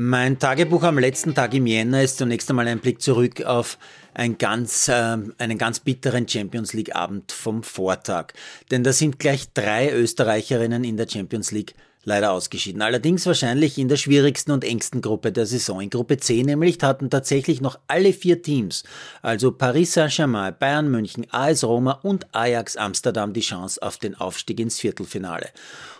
Mein Tagebuch am letzten Tag im Jänner ist zunächst einmal ein Blick zurück auf ein ganz, äh, einen ganz bitteren Champions League Abend vom Vortag. Denn da sind gleich drei Österreicherinnen in der Champions League leider ausgeschieden. Allerdings wahrscheinlich in der schwierigsten und engsten Gruppe der Saison. In Gruppe C nämlich hatten tatsächlich noch alle vier Teams, also Paris Saint-Germain, Bayern München, AS Roma und Ajax Amsterdam die Chance auf den Aufstieg ins Viertelfinale.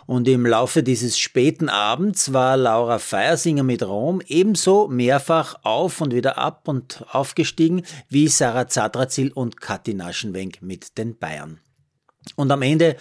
Und im Laufe dieses späten Abends war Laura Feiersinger mit Rom ebenso mehrfach auf und wieder ab und aufgestiegen wie Sarah Zadrazil und Kathi Naschenwenk mit den Bayern. Und am Ende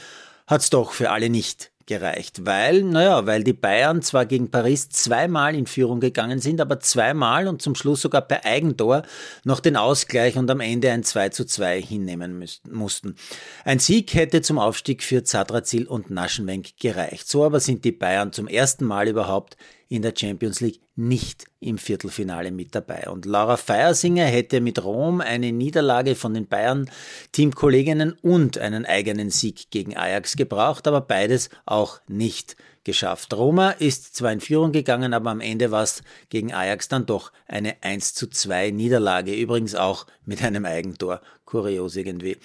hat's doch für alle nicht gereicht, weil, naja, weil die Bayern zwar gegen Paris zweimal in Führung gegangen sind, aber zweimal und zum Schluss sogar per Eigentor noch den Ausgleich und am Ende ein 2 zu 2 hinnehmen mussten. Ein Sieg hätte zum Aufstieg für Zadrazil und Naschenwenk gereicht. So aber sind die Bayern zum ersten Mal überhaupt in der Champions League nicht im Viertelfinale mit dabei. Und Laura Feiersinger hätte mit Rom eine Niederlage von den Bayern-Teamkolleginnen und einen eigenen Sieg gegen Ajax gebraucht, aber beides auch nicht geschafft. Roma ist zwar in Führung gegangen, aber am Ende war es gegen Ajax dann doch eine 1 zu 2 Niederlage, übrigens auch mit einem Eigentor. Kurios irgendwie.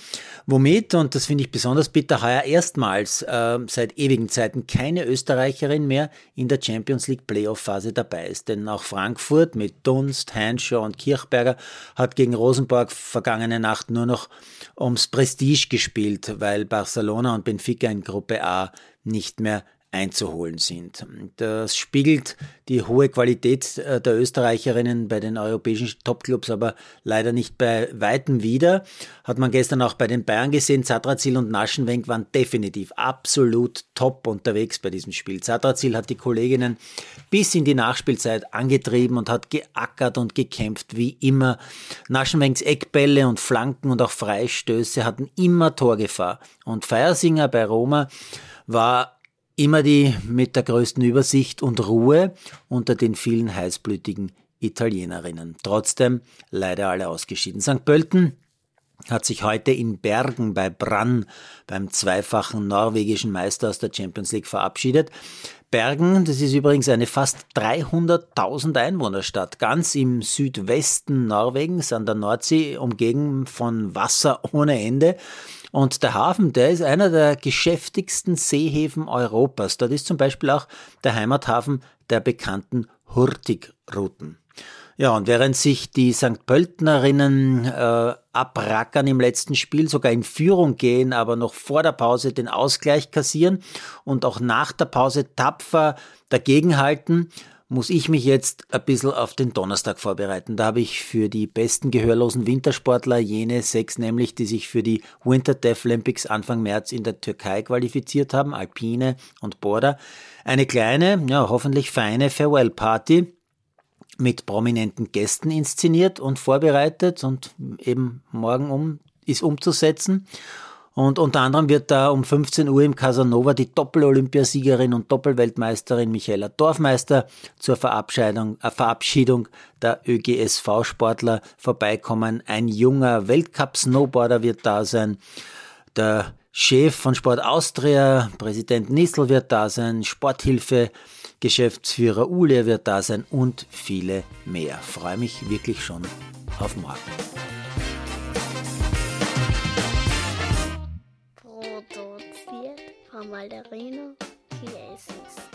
Womit, und das finde ich besonders bitter, heuer erstmals äh, seit ewigen Zeiten keine Österreicherin mehr in der Champions League Playoff-Phase dabei ist. Denn auch Frankfurt mit Dunst, Heinschau und Kirchberger hat gegen Rosenborg vergangene Nacht nur noch ums Prestige gespielt, weil Barcelona und Benfica in Gruppe A nicht mehr einzuholen sind. Das spiegelt die hohe Qualität äh, der Österreicherinnen bei den europäischen Topclubs aber leider nicht bei Weitem wieder. Hat man gestern auch bei den Bayern gesehen, Zadrazil und Naschenwenk waren definitiv absolut top unterwegs bei diesem Spiel. Zadrazil hat die Kolleginnen bis in die Nachspielzeit angetrieben und hat geackert und gekämpft wie immer. Naschenwenks Eckbälle und Flanken und auch Freistöße hatten immer Torgefahr. Und Feiersinger bei Roma war Immer die mit der größten Übersicht und Ruhe unter den vielen heißblütigen Italienerinnen. Trotzdem leider alle ausgeschieden. St. Pölten hat sich heute in Bergen bei Brann beim zweifachen norwegischen Meister aus der Champions League verabschiedet. Bergen, das ist übrigens eine fast 300.000 Einwohnerstadt, ganz im Südwesten Norwegens an der Nordsee, umgeben von Wasser ohne Ende. Und der Hafen, der ist einer der geschäftigsten Seehäfen Europas. Dort ist zum Beispiel auch der Heimathafen der bekannten Hurtigruten. Ja, und während sich die St. Pöltnerinnen äh, abrackern im letzten Spiel, sogar in Führung gehen, aber noch vor der Pause den Ausgleich kassieren und auch nach der Pause tapfer dagegenhalten, muss ich mich jetzt ein bisschen auf den Donnerstag vorbereiten. Da habe ich für die besten gehörlosen Wintersportler jene sechs, nämlich die sich für die Winter Death Olympics Anfang März in der Türkei qualifiziert haben, Alpine und Border, eine kleine, ja hoffentlich feine Farewell Party mit prominenten Gästen inszeniert und vorbereitet und eben morgen um ist umzusetzen. Und unter anderem wird da um 15 Uhr im Casanova die Doppel-Olympiasiegerin und Doppelweltmeisterin Michaela Dorfmeister zur Verabschiedung, äh, Verabschiedung der ÖGSV-Sportler vorbeikommen. Ein junger Weltcup-Snowboarder wird da sein. Der Chef von Sport Austria, Präsident Nissel wird da sein, Sporthilfe, Geschäftsführer Ule wird da sein und viele mehr. Freue mich wirklich schon auf morgen. Malderino Chiesis.